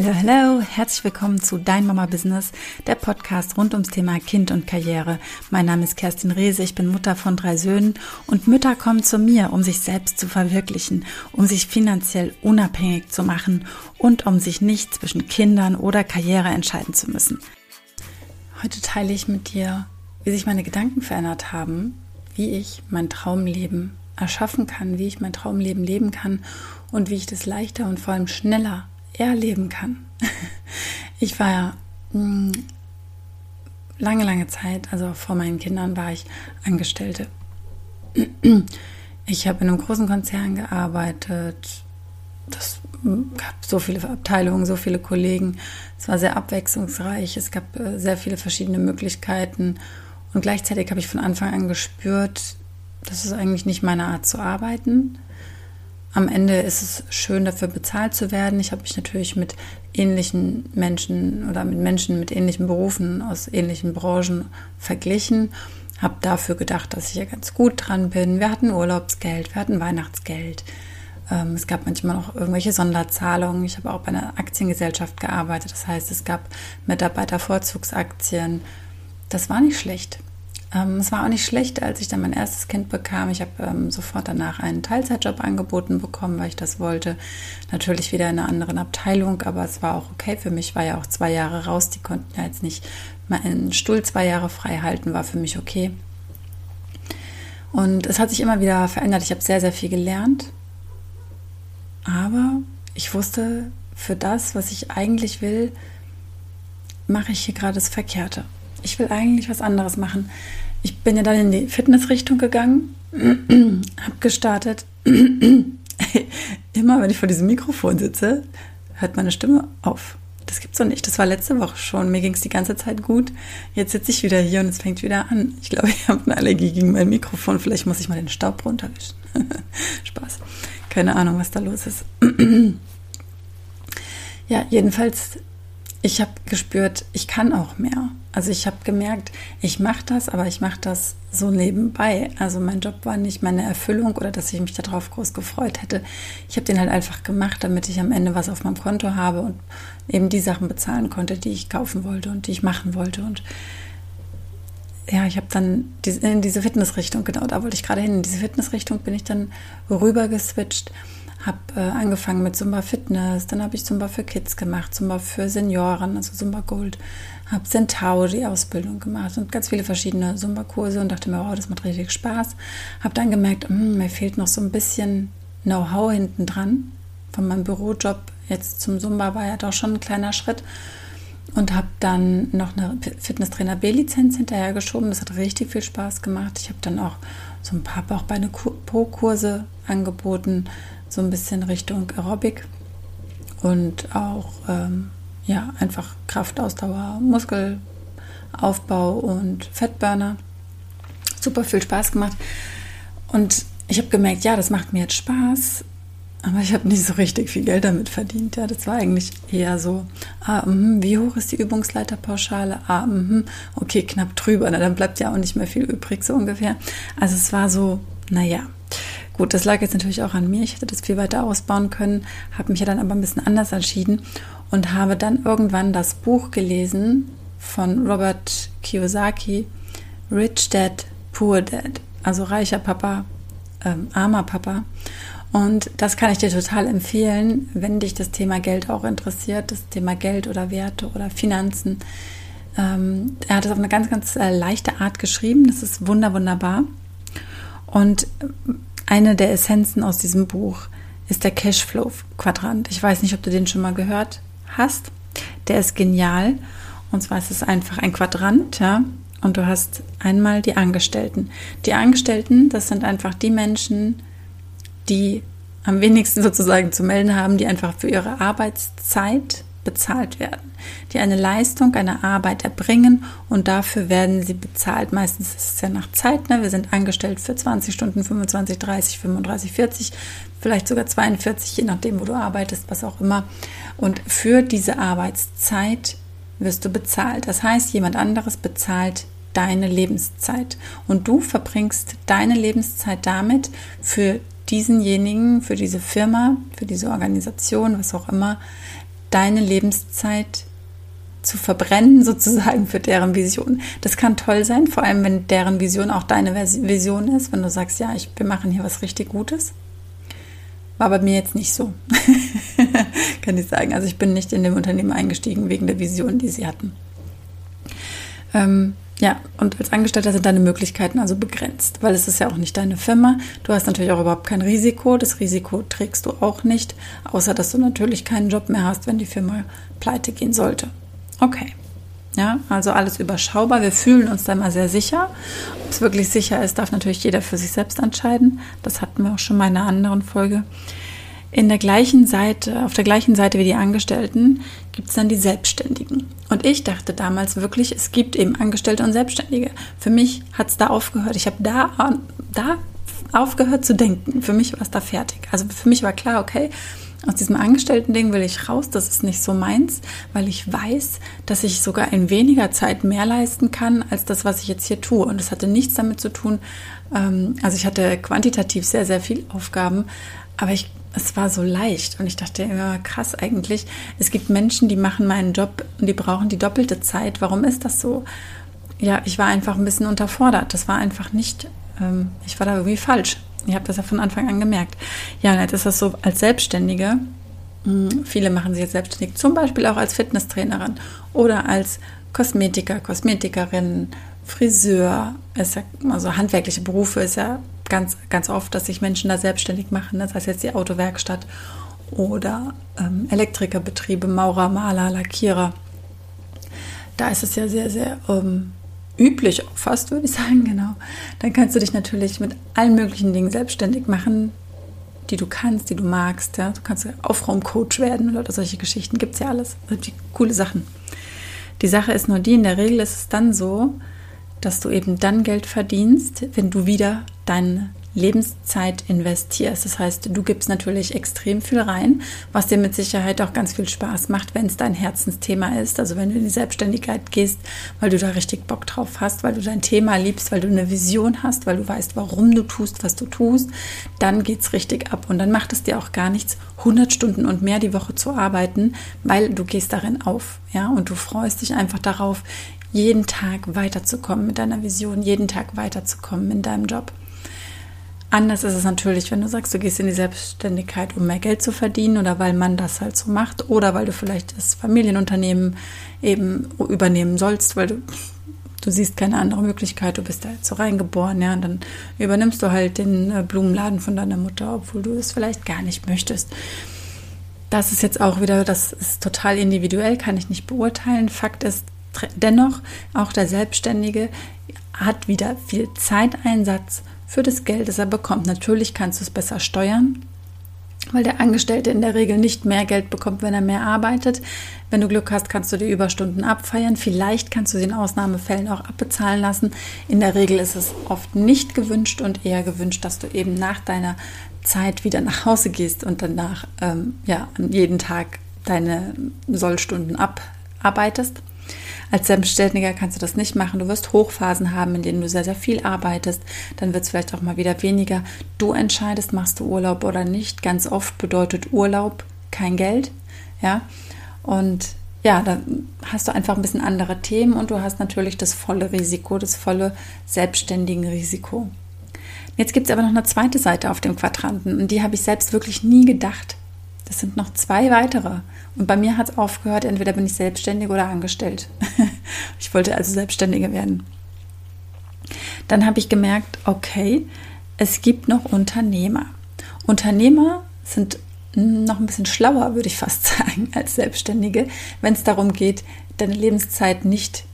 Hallo, hallo, herzlich willkommen zu Dein Mama Business, der Podcast rund ums Thema Kind und Karriere. Mein Name ist Kerstin Rehse, ich bin Mutter von drei Söhnen und Mütter kommen zu mir, um sich selbst zu verwirklichen, um sich finanziell unabhängig zu machen und um sich nicht zwischen Kindern oder Karriere entscheiden zu müssen. Heute teile ich mit dir, wie sich meine Gedanken verändert haben, wie ich mein Traumleben erschaffen kann, wie ich mein Traumleben leben kann und wie ich das leichter und vor allem schneller erleben kann. Ich war ja hm, lange, lange Zeit, also vor meinen Kindern war ich Angestellte. Ich habe in einem großen Konzern gearbeitet. Das gab so viele Abteilungen, so viele Kollegen. Es war sehr abwechslungsreich. Es gab äh, sehr viele verschiedene Möglichkeiten. Und gleichzeitig habe ich von Anfang an gespürt, das ist eigentlich nicht meine Art zu arbeiten. Am Ende ist es schön, dafür bezahlt zu werden. Ich habe mich natürlich mit ähnlichen Menschen oder mit Menschen mit ähnlichen Berufen aus ähnlichen Branchen verglichen. Habe dafür gedacht, dass ich ja ganz gut dran bin. Wir hatten Urlaubsgeld, wir hatten Weihnachtsgeld. Ähm, es gab manchmal auch irgendwelche Sonderzahlungen. Ich habe auch bei einer Aktiengesellschaft gearbeitet. Das heißt, es gab Mitarbeitervorzugsaktien. Das war nicht schlecht. Ähm, es war auch nicht schlecht, als ich dann mein erstes Kind bekam. Ich habe ähm, sofort danach einen Teilzeitjob angeboten bekommen, weil ich das wollte. Natürlich wieder in einer anderen Abteilung, aber es war auch okay für mich. War ja auch zwei Jahre raus. Die konnten ja jetzt nicht meinen Stuhl zwei Jahre frei halten, war für mich okay. Und es hat sich immer wieder verändert. Ich habe sehr, sehr viel gelernt. Aber ich wusste, für das, was ich eigentlich will, mache ich hier gerade das Verkehrte ich will eigentlich was anderes machen. Ich bin ja dann in die Fitnessrichtung gegangen, habe gestartet. Immer wenn ich vor diesem Mikrofon sitze, hört meine Stimme auf. Das gibt's doch nicht. Das war letzte Woche schon. Mir ging es die ganze Zeit gut. Jetzt sitze ich wieder hier und es fängt wieder an. Ich glaube, ich habe eine Allergie gegen mein Mikrofon. Vielleicht muss ich mal den Staub runterwischen. Spaß. Keine Ahnung, was da los ist. ja, jedenfalls, ich habe gespürt, ich kann auch mehr. Also ich habe gemerkt, ich mache das, aber ich mache das so nebenbei. Also mein Job war nicht meine Erfüllung oder dass ich mich darauf groß gefreut hätte. Ich habe den halt einfach gemacht, damit ich am Ende was auf meinem Konto habe und eben die Sachen bezahlen konnte, die ich kaufen wollte und die ich machen wollte. Und ja, ich habe dann in diese Fitnessrichtung, genau, da wollte ich gerade hin. In diese Fitnessrichtung bin ich dann rüber geswitcht habe äh, angefangen mit Zumba Fitness, dann habe ich Zumba für Kids gemacht, Zumba für Senioren, also Zumba Gold, habe Centauri Ausbildung gemacht und ganz viele verschiedene Zumba Kurse und dachte mir, wow, das macht richtig Spaß. Habe dann gemerkt, mh, hm, mir fehlt noch so ein bisschen Know-how hinten dran. Von meinem Bürojob jetzt zum Zumba war ja doch schon ein kleiner Schritt und habe dann noch eine Fitnesstrainer B-Lizenz hinterhergeschoben. Das hat richtig viel Spaß gemacht. Ich habe dann auch so ein paar Bauchbeine Pro-Kurse angeboten, so ein bisschen Richtung Aerobic und auch ähm, ja einfach Kraftausdauer, Muskelaufbau und Fettburner. Super viel Spaß gemacht und ich habe gemerkt, ja, das macht mir jetzt Spaß, aber ich habe nicht so richtig viel Geld damit verdient. Ja, das war eigentlich eher so, ah, mh, wie hoch ist die Übungsleiterpauschale? Ah, mh, okay, knapp drüber. Na, dann bleibt ja auch nicht mehr viel übrig, so ungefähr. Also es war so, naja, Gut, das lag jetzt natürlich auch an mir. Ich hätte das viel weiter ausbauen können, habe mich ja dann aber ein bisschen anders entschieden und habe dann irgendwann das Buch gelesen von Robert Kiyosaki, Rich Dad, Poor Dad, also reicher Papa, ähm, armer Papa. Und das kann ich dir total empfehlen, wenn dich das Thema Geld auch interessiert, das Thema Geld oder Werte oder Finanzen. Ähm, er hat es auf eine ganz, ganz äh, leichte Art geschrieben. Das ist wunder, wunderbar. Und eine der Essenzen aus diesem Buch ist der Cashflow-Quadrant. Ich weiß nicht, ob du den schon mal gehört hast. Der ist genial. Und zwar ist es einfach ein Quadrant, ja. Und du hast einmal die Angestellten. Die Angestellten, das sind einfach die Menschen, die am wenigsten sozusagen zu melden haben, die einfach für ihre Arbeitszeit bezahlt werden, die eine Leistung, eine Arbeit erbringen und dafür werden sie bezahlt. Meistens ist es ja nach Zeit, ne? wir sind angestellt für 20 Stunden, 25, 30, 35, 40, vielleicht sogar 42, je nachdem, wo du arbeitest, was auch immer. Und für diese Arbeitszeit wirst du bezahlt. Das heißt, jemand anderes bezahlt deine Lebenszeit und du verbringst deine Lebenszeit damit, für diesenjenigen, für diese Firma, für diese Organisation, was auch immer, deine Lebenszeit zu verbrennen, sozusagen für deren Vision. Das kann toll sein, vor allem wenn deren Vision auch deine Vision ist, wenn du sagst, ja, ich, wir machen hier was richtig Gutes. War bei mir jetzt nicht so, kann ich sagen. Also ich bin nicht in dem Unternehmen eingestiegen wegen der Vision, die sie hatten. Ähm, ja, und als Angestellter sind deine Möglichkeiten also begrenzt, weil es ist ja auch nicht deine Firma. Du hast natürlich auch überhaupt kein Risiko. Das Risiko trägst du auch nicht, außer dass du natürlich keinen Job mehr hast, wenn die Firma pleite gehen sollte. Okay. Ja, also alles überschaubar. Wir fühlen uns da mal sehr sicher. Ob es wirklich sicher ist, darf natürlich jeder für sich selbst entscheiden. Das hatten wir auch schon mal in einer anderen Folge. In der gleichen Seite, auf der gleichen Seite wie die Angestellten, gibt es dann die Selbstständigen. Und ich dachte damals wirklich, es gibt eben Angestellte und Selbstständige. Für mich hat es da aufgehört. Ich habe da, da aufgehört zu denken. Für mich war es da fertig. Also für mich war klar, okay, aus diesem Angestellten-Ding will ich raus, das ist nicht so meins, weil ich weiß, dass ich sogar in weniger Zeit mehr leisten kann, als das, was ich jetzt hier tue. Und es hatte nichts damit zu tun, ähm, also ich hatte quantitativ sehr, sehr viele Aufgaben, aber ich, es war so leicht und ich dachte ja, krass eigentlich. Es gibt Menschen, die machen meinen Job und die brauchen die doppelte Zeit. Warum ist das so? Ja, ich war einfach ein bisschen unterfordert. Das war einfach nicht, ähm, ich war da irgendwie falsch. Ich habe das ja von Anfang an gemerkt. Ja, und jetzt ist das so als Selbstständige. Hm, viele machen sich jetzt selbstständig, zum Beispiel auch als Fitnesstrainerin oder als Kosmetiker, Kosmetikerin, Friseur. Ist ja, also handwerkliche Berufe ist ja ganz, ganz oft, dass sich Menschen da selbstständig machen. Das heißt jetzt die Autowerkstatt oder ähm, Elektrikerbetriebe, Maurer, Maler, Lackierer. Da ist es ja sehr, sehr ähm, üblich, fast würde ich sagen, genau. Dann kannst du dich natürlich mit allen möglichen Dingen selbstständig machen, die du kannst, die du magst. Ja? Du kannst Aufraumcoach werden oder solche Geschichten. Gibt es ja alles. Das sind coole Sachen. Die Sache ist nur die, in der Regel ist es dann so, dass du eben dann Geld verdienst, wenn du wieder deine Lebenszeit investierst. Das heißt, du gibst natürlich extrem viel rein, was dir mit Sicherheit auch ganz viel Spaß macht, wenn es dein Herzensthema ist. Also wenn du in die Selbstständigkeit gehst, weil du da richtig Bock drauf hast, weil du dein Thema liebst, weil du eine Vision hast, weil du weißt, warum du tust, was du tust, dann geht es richtig ab. Und dann macht es dir auch gar nichts, 100 Stunden und mehr die Woche zu arbeiten, weil du gehst darin auf. Ja, und du freust dich einfach darauf, jeden Tag weiterzukommen mit deiner Vision, jeden Tag weiterzukommen in deinem Job. Anders ist es natürlich, wenn du sagst, du gehst in die Selbstständigkeit, um mehr Geld zu verdienen oder weil man das halt so macht oder weil du vielleicht das Familienunternehmen eben übernehmen sollst, weil du, du siehst keine andere Möglichkeit, du bist da jetzt so reingeboren, ja, und dann übernimmst du halt den äh, Blumenladen von deiner Mutter, obwohl du es vielleicht gar nicht möchtest. Das ist jetzt auch wieder, das ist total individuell, kann ich nicht beurteilen. Fakt ist dennoch, auch der Selbstständige hat wieder viel Zeiteinsatz für das Geld, das er bekommt. Natürlich kannst du es besser steuern, weil der Angestellte in der Regel nicht mehr Geld bekommt, wenn er mehr arbeitet. Wenn du Glück hast, kannst du die Überstunden abfeiern. Vielleicht kannst du sie in Ausnahmefällen auch abbezahlen lassen. In der Regel ist es oft nicht gewünscht und eher gewünscht, dass du eben nach deiner Zeit wieder nach Hause gehst und danach ähm, ja, jeden Tag deine Sollstunden abarbeitest. Als Selbstständiger kannst du das nicht machen. Du wirst Hochphasen haben, in denen du sehr, sehr viel arbeitest. Dann wird es vielleicht auch mal wieder weniger. Du entscheidest, machst du Urlaub oder nicht. Ganz oft bedeutet Urlaub kein Geld. Ja. Und ja, da hast du einfach ein bisschen andere Themen und du hast natürlich das volle Risiko, das volle selbstständigen Risiko. Jetzt gibt es aber noch eine zweite Seite auf dem Quadranten und die habe ich selbst wirklich nie gedacht. Das sind noch zwei weitere. Und bei mir hat es aufgehört, entweder bin ich selbstständig oder angestellt. ich wollte also Selbstständige werden. Dann habe ich gemerkt, okay, es gibt noch Unternehmer. Unternehmer sind noch ein bisschen schlauer, würde ich fast sagen, als Selbstständige, wenn es darum geht, deine Lebenszeit nicht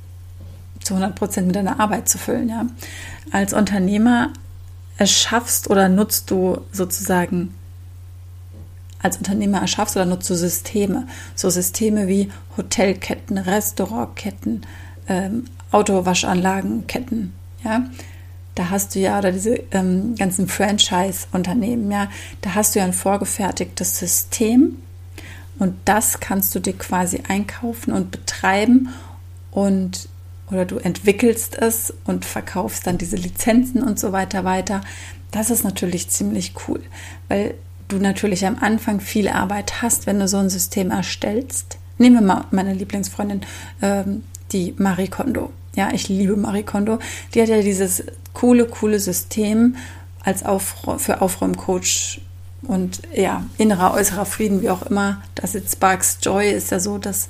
zu 100 Prozent mit deiner Arbeit zu füllen. Ja. Als Unternehmer erschaffst oder nutzt du sozusagen als Unternehmer erschaffst oder nutzt du Systeme. So Systeme wie Hotelketten, Restaurantketten, ähm, Autowaschanlagenketten, ja. Da hast du ja, oder diese ähm, ganzen Franchise-Unternehmen, ja, da hast du ja ein vorgefertigtes System und das kannst du dir quasi einkaufen und betreiben und oder du entwickelst es und verkaufst dann diese Lizenzen und so weiter weiter. Das ist natürlich ziemlich cool, weil du natürlich am Anfang viel Arbeit hast, wenn du so ein System erstellst. Nehmen wir mal meine Lieblingsfreundin, ähm, die Marie Kondo. Ja, ich liebe Marie Kondo. Die hat ja dieses coole, coole System als Aufra für Aufräumcoach und ja, innerer, äußerer Frieden, wie auch immer. Das ist Sparks Joy ist ja so, dass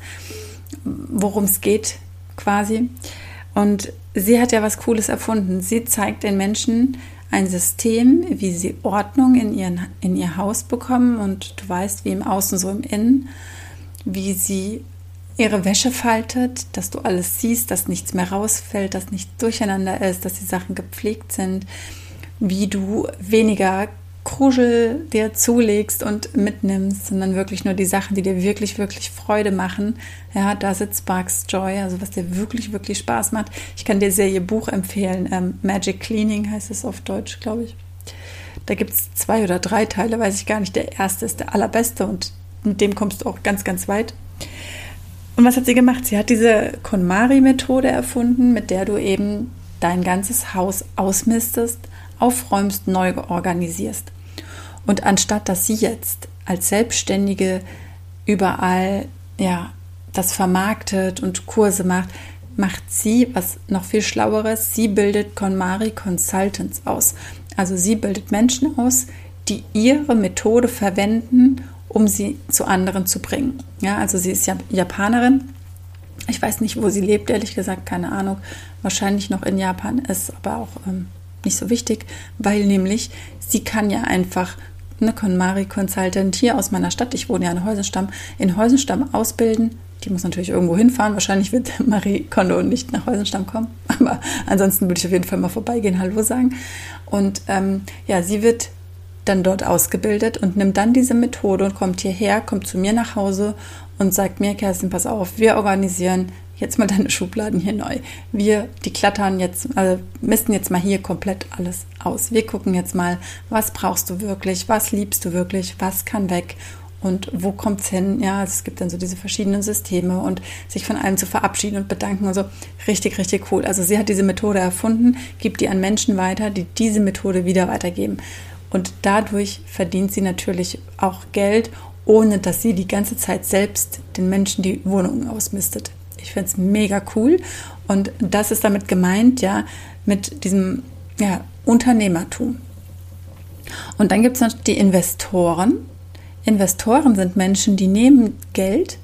worum es geht quasi. Und sie hat ja was Cooles erfunden. Sie zeigt den Menschen ein System, wie sie Ordnung in, ihren, in ihr Haus bekommen und du weißt, wie im Außen so im Innen, wie sie ihre Wäsche faltet, dass du alles siehst, dass nichts mehr rausfällt, dass nichts durcheinander ist, dass die Sachen gepflegt sind, wie du weniger Kruschel dir zulegst und mitnimmst, sondern wirklich nur die Sachen, die dir wirklich, wirklich Freude machen. Ja, da sitzt Sparks Joy, also was dir wirklich, wirklich Spaß macht. Ich kann dir sehr ihr Buch empfehlen. Ähm, Magic Cleaning heißt es auf Deutsch, glaube ich. Da gibt es zwei oder drei Teile, weiß ich gar nicht. Der erste ist der allerbeste und mit dem kommst du auch ganz, ganz weit. Und was hat sie gemacht? Sie hat diese KonMari-Methode erfunden, mit der du eben dein ganzes Haus ausmistest, aufräumst, neu organisierst. Und anstatt dass sie jetzt als Selbstständige überall ja, das vermarktet und Kurse macht, macht sie was noch viel Schlaueres. Sie bildet KonMari Consultants aus. Also sie bildet Menschen aus, die ihre Methode verwenden, um sie zu anderen zu bringen. Ja, also sie ist ja Japanerin. Ich weiß nicht, wo sie lebt, ehrlich gesagt, keine Ahnung. Wahrscheinlich noch in Japan ist aber auch ähm, nicht so wichtig, weil nämlich sie kann ja einfach eine KonMari Consultant hier aus meiner Stadt, ich wohne ja in Heusenstamm, in Heusenstamm ausbilden. Die muss natürlich irgendwo hinfahren. Wahrscheinlich wird Marie Kondo nicht nach Heusenstamm kommen, aber ansonsten würde ich auf jeden Fall mal vorbeigehen, Hallo sagen. Und ähm, ja, sie wird dann dort ausgebildet und nimmt dann diese Methode und kommt hierher, kommt zu mir nach Hause und sagt mir, Kerstin, pass auf, wir organisieren jetzt mal deine Schubladen hier neu. Wir, die klattern jetzt, also misten jetzt mal hier komplett alles aus. Wir gucken jetzt mal, was brauchst du wirklich, was liebst du wirklich, was kann weg und wo kommt es hin? Ja, es gibt dann so diese verschiedenen Systeme und sich von allem zu verabschieden und bedanken und so. Richtig, richtig cool. Also sie hat diese Methode erfunden, gibt die an Menschen weiter, die diese Methode wieder weitergeben. Und dadurch verdient sie natürlich auch Geld, ohne dass sie die ganze Zeit selbst den Menschen die Wohnungen ausmistet. Ich finde es mega cool. Und das ist damit gemeint, ja, mit diesem ja, Unternehmertum. Und dann gibt es noch die Investoren. Investoren sind Menschen, die nehmen Geld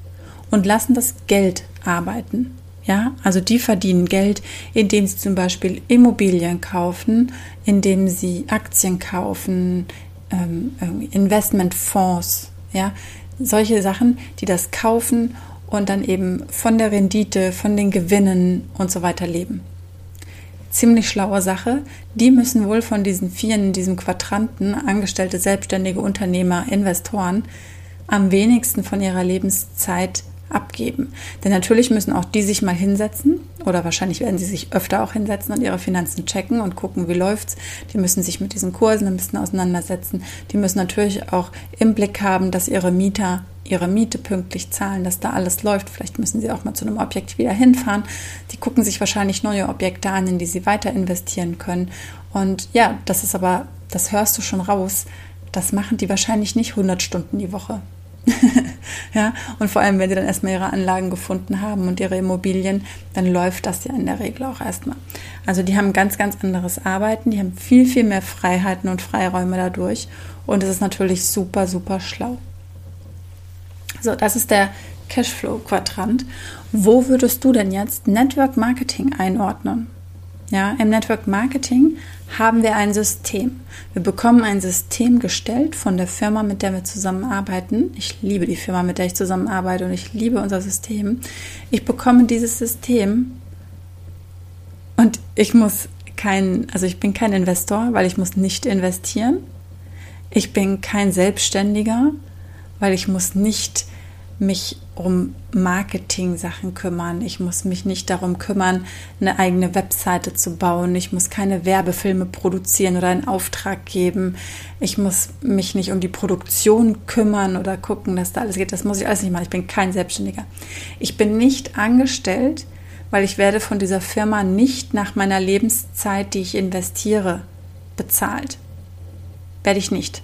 und lassen das Geld arbeiten. Ja, also die verdienen Geld, indem sie zum Beispiel Immobilien kaufen, indem sie Aktien kaufen, ähm, Investmentfonds, ja, solche Sachen, die das kaufen und dann eben von der Rendite, von den Gewinnen und so weiter leben. Ziemlich schlaue Sache. Die müssen wohl von diesen vielen in diesem Quadranten, Angestellte, Selbstständige, Unternehmer, Investoren, am wenigsten von ihrer Lebenszeit abgeben. Denn natürlich müssen auch die sich mal hinsetzen oder wahrscheinlich werden sie sich öfter auch hinsetzen und ihre Finanzen checken und gucken, wie läuft's. Die müssen sich mit diesen Kursen ein bisschen auseinandersetzen. Die müssen natürlich auch im Blick haben, dass ihre Mieter ihre Miete pünktlich zahlen, dass da alles läuft. Vielleicht müssen sie auch mal zu einem Objekt wieder hinfahren. Die gucken sich wahrscheinlich neue Objekte an, in die sie weiter investieren können. Und ja, das ist aber, das hörst du schon raus. Das machen die wahrscheinlich nicht 100 Stunden die Woche. ja, und vor allem, wenn sie dann erstmal ihre Anlagen gefunden haben und ihre Immobilien, dann läuft das ja in der Regel auch erstmal. Also die haben ganz, ganz anderes Arbeiten, die haben viel, viel mehr Freiheiten und Freiräume dadurch und es ist natürlich super, super schlau. So, das ist der Cashflow-Quadrant. Wo würdest du denn jetzt Network Marketing einordnen? Ja, im Network Marketing haben wir ein System. Wir bekommen ein System gestellt von der Firma, mit der wir zusammenarbeiten. Ich liebe die Firma, mit der ich zusammenarbeite und ich liebe unser System. Ich bekomme dieses System und ich muss kein, also ich bin kein Investor, weil ich muss nicht investieren. Ich bin kein Selbstständiger, weil ich muss nicht mich um Marketing-Sachen kümmern. Ich muss mich nicht darum kümmern, eine eigene Webseite zu bauen. Ich muss keine Werbefilme produzieren oder einen Auftrag geben. Ich muss mich nicht um die Produktion kümmern oder gucken, dass da alles geht. Das muss ich alles nicht machen. Ich bin kein Selbstständiger. Ich bin nicht angestellt, weil ich werde von dieser Firma nicht nach meiner Lebenszeit, die ich investiere, bezahlt. Werde ich nicht.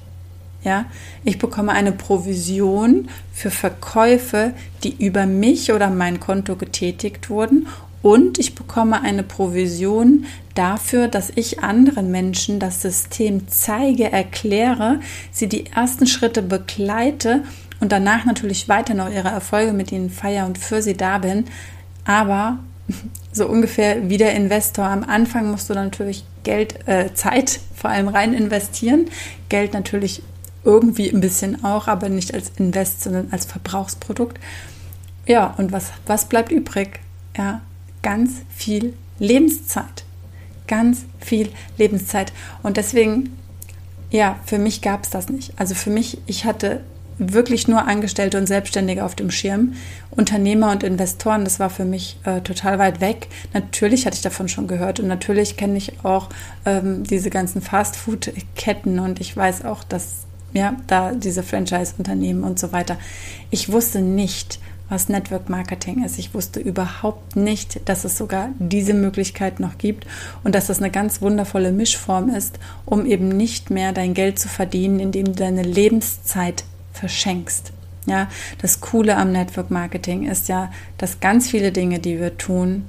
Ja, ich bekomme eine Provision für Verkäufe, die über mich oder mein Konto getätigt wurden und ich bekomme eine Provision dafür, dass ich anderen Menschen das System zeige, erkläre, sie die ersten Schritte begleite und danach natürlich weiter noch ihre Erfolge mit ihnen feiere und für sie da bin. Aber so ungefähr wie der Investor. Am Anfang musst du natürlich Geld, äh, Zeit vor allem rein investieren. Geld natürlich irgendwie ein bisschen auch, aber nicht als Invest, sondern als Verbrauchsprodukt. Ja, und was, was bleibt übrig? Ja, ganz viel Lebenszeit. Ganz viel Lebenszeit. Und deswegen, ja, für mich gab es das nicht. Also für mich, ich hatte wirklich nur Angestellte und Selbstständige auf dem Schirm. Unternehmer und Investoren, das war für mich äh, total weit weg. Natürlich hatte ich davon schon gehört und natürlich kenne ich auch ähm, diese ganzen Fastfood-Ketten und ich weiß auch, dass ja, da diese Franchise-Unternehmen und so weiter. Ich wusste nicht, was Network Marketing ist. Ich wusste überhaupt nicht, dass es sogar diese Möglichkeit noch gibt und dass das eine ganz wundervolle Mischform ist, um eben nicht mehr dein Geld zu verdienen, indem du deine Lebenszeit verschenkst. Ja, das Coole am Network Marketing ist ja, dass ganz viele Dinge, die wir tun,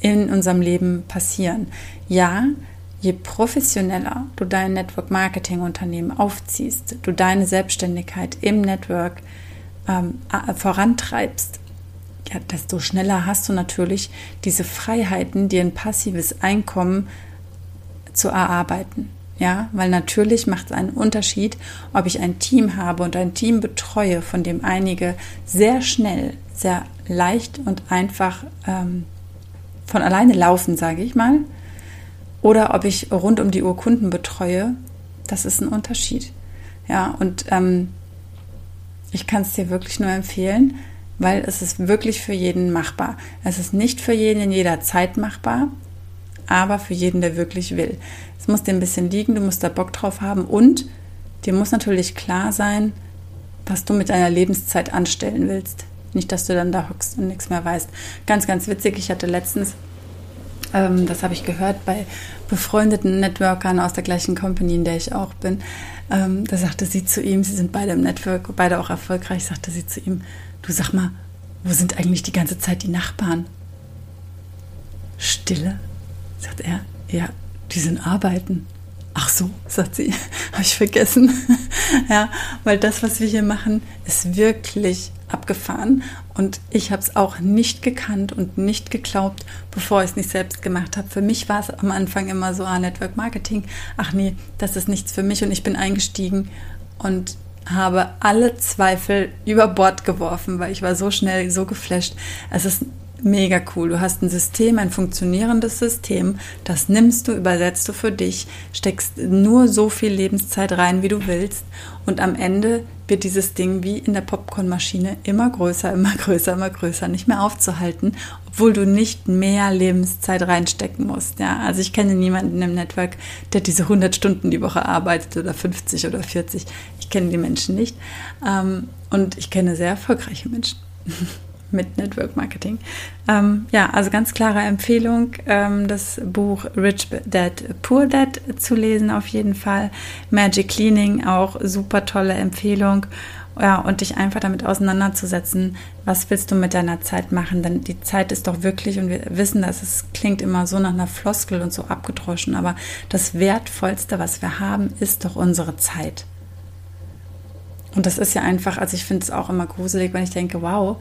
in unserem Leben passieren. Ja, je professioneller du dein Network Marketing Unternehmen aufziehst, du deine Selbstständigkeit im Network ähm, vorantreibst, ja, desto schneller hast du natürlich diese Freiheiten, dir ein passives Einkommen zu erarbeiten. Ja, weil natürlich macht es einen Unterschied, ob ich ein Team habe und ein Team betreue, von dem einige sehr schnell, sehr leicht und einfach ähm, von alleine laufen, sage ich mal, oder ob ich rund um die Uhr Kunden betreue. Das ist ein Unterschied. Ja, und ähm, ich kann es dir wirklich nur empfehlen, weil es ist wirklich für jeden machbar. Es ist nicht für jeden in jeder Zeit machbar, aber für jeden, der wirklich will. Es muss dir ein bisschen liegen, du musst da Bock drauf haben und dir muss natürlich klar sein, was du mit deiner Lebenszeit anstellen willst. Nicht, dass du dann da hockst und nichts mehr weißt. Ganz, ganz witzig, ich hatte letztens, ähm, das habe ich gehört bei befreundeten Networkern aus der gleichen Company, in der ich auch bin, ähm, da sagte sie zu ihm, sie sind beide im Network, beide auch erfolgreich, sagte sie zu ihm, du sag mal, wo sind eigentlich die ganze Zeit die Nachbarn? Stille, sagt er, ja, die sind arbeiten. Ach so, sagt sie, habe ich vergessen. ja, weil das, was wir hier machen, ist wirklich abgefahren. Und ich habe es auch nicht gekannt und nicht geglaubt, bevor ich es nicht selbst gemacht habe. Für mich war es am Anfang immer so, ah, Network Marketing, ach nee, das ist nichts für mich. Und ich bin eingestiegen und habe alle Zweifel über Bord geworfen, weil ich war so schnell, so geflasht. Es ist mega cool. Du hast ein System, ein funktionierendes System, das nimmst du, übersetzt du für dich, steckst nur so viel Lebenszeit rein, wie du willst und am Ende wird dieses Ding wie in der Popcornmaschine immer größer, immer größer, immer größer, nicht mehr aufzuhalten, obwohl du nicht mehr Lebenszeit reinstecken musst. Ja, also ich kenne niemanden im Network, der diese 100 Stunden die Woche arbeitet oder 50 oder 40. Ich kenne die Menschen nicht ähm, und ich kenne sehr erfolgreiche Menschen. mit Network Marketing. Ähm, ja, also ganz klare Empfehlung, ähm, das Buch Rich Dad Poor Dad zu lesen auf jeden Fall. Magic Cleaning auch super tolle Empfehlung. Ja, und dich einfach damit auseinanderzusetzen, was willst du mit deiner Zeit machen? Denn die Zeit ist doch wirklich, und wir wissen, dass es klingt immer so nach einer Floskel und so abgedroschen, aber das Wertvollste, was wir haben, ist doch unsere Zeit. Und das ist ja einfach, also ich finde es auch immer gruselig, wenn ich denke, wow,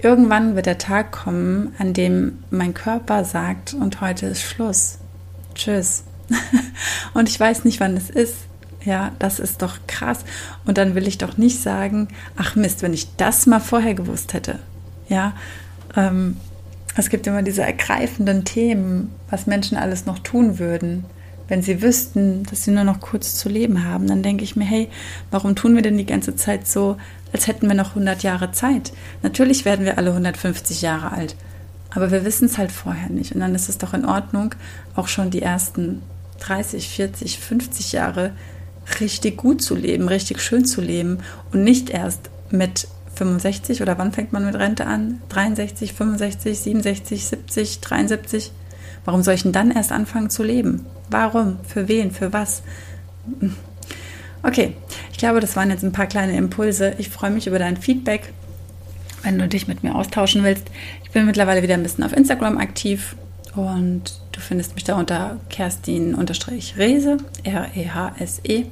Irgendwann wird der Tag kommen, an dem mein Körper sagt, und heute ist Schluss. Tschüss. und ich weiß nicht, wann es ist. Ja, das ist doch krass. Und dann will ich doch nicht sagen, ach Mist, wenn ich das mal vorher gewusst hätte. Ja, ähm, es gibt immer diese ergreifenden Themen, was Menschen alles noch tun würden, wenn sie wüssten, dass sie nur noch kurz zu leben haben. Dann denke ich mir, hey, warum tun wir denn die ganze Zeit so, als hätten wir noch 100 Jahre Zeit. Natürlich werden wir alle 150 Jahre alt, aber wir wissen es halt vorher nicht. Und dann ist es doch in Ordnung, auch schon die ersten 30, 40, 50 Jahre richtig gut zu leben, richtig schön zu leben und nicht erst mit 65 oder wann fängt man mit Rente an? 63, 65, 67, 70, 73? Warum soll ich denn dann erst anfangen zu leben? Warum? Für wen? Für was? Okay, Ich glaube, das waren jetzt ein paar kleine Impulse. Ich freue mich über dein Feedback, wenn du dich mit mir austauschen willst. Ich bin mittlerweile wieder ein bisschen auf Instagram aktiv und du findest mich da unter Kerstin-Rese, R-E-H-S-E.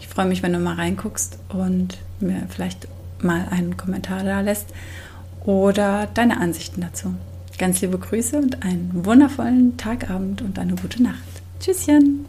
Ich freue mich, wenn du mal reinguckst und mir vielleicht mal einen Kommentar da lässt oder deine Ansichten dazu. Ganz liebe Grüße und einen wundervollen Tagabend und eine gute Nacht. Tschüsschen!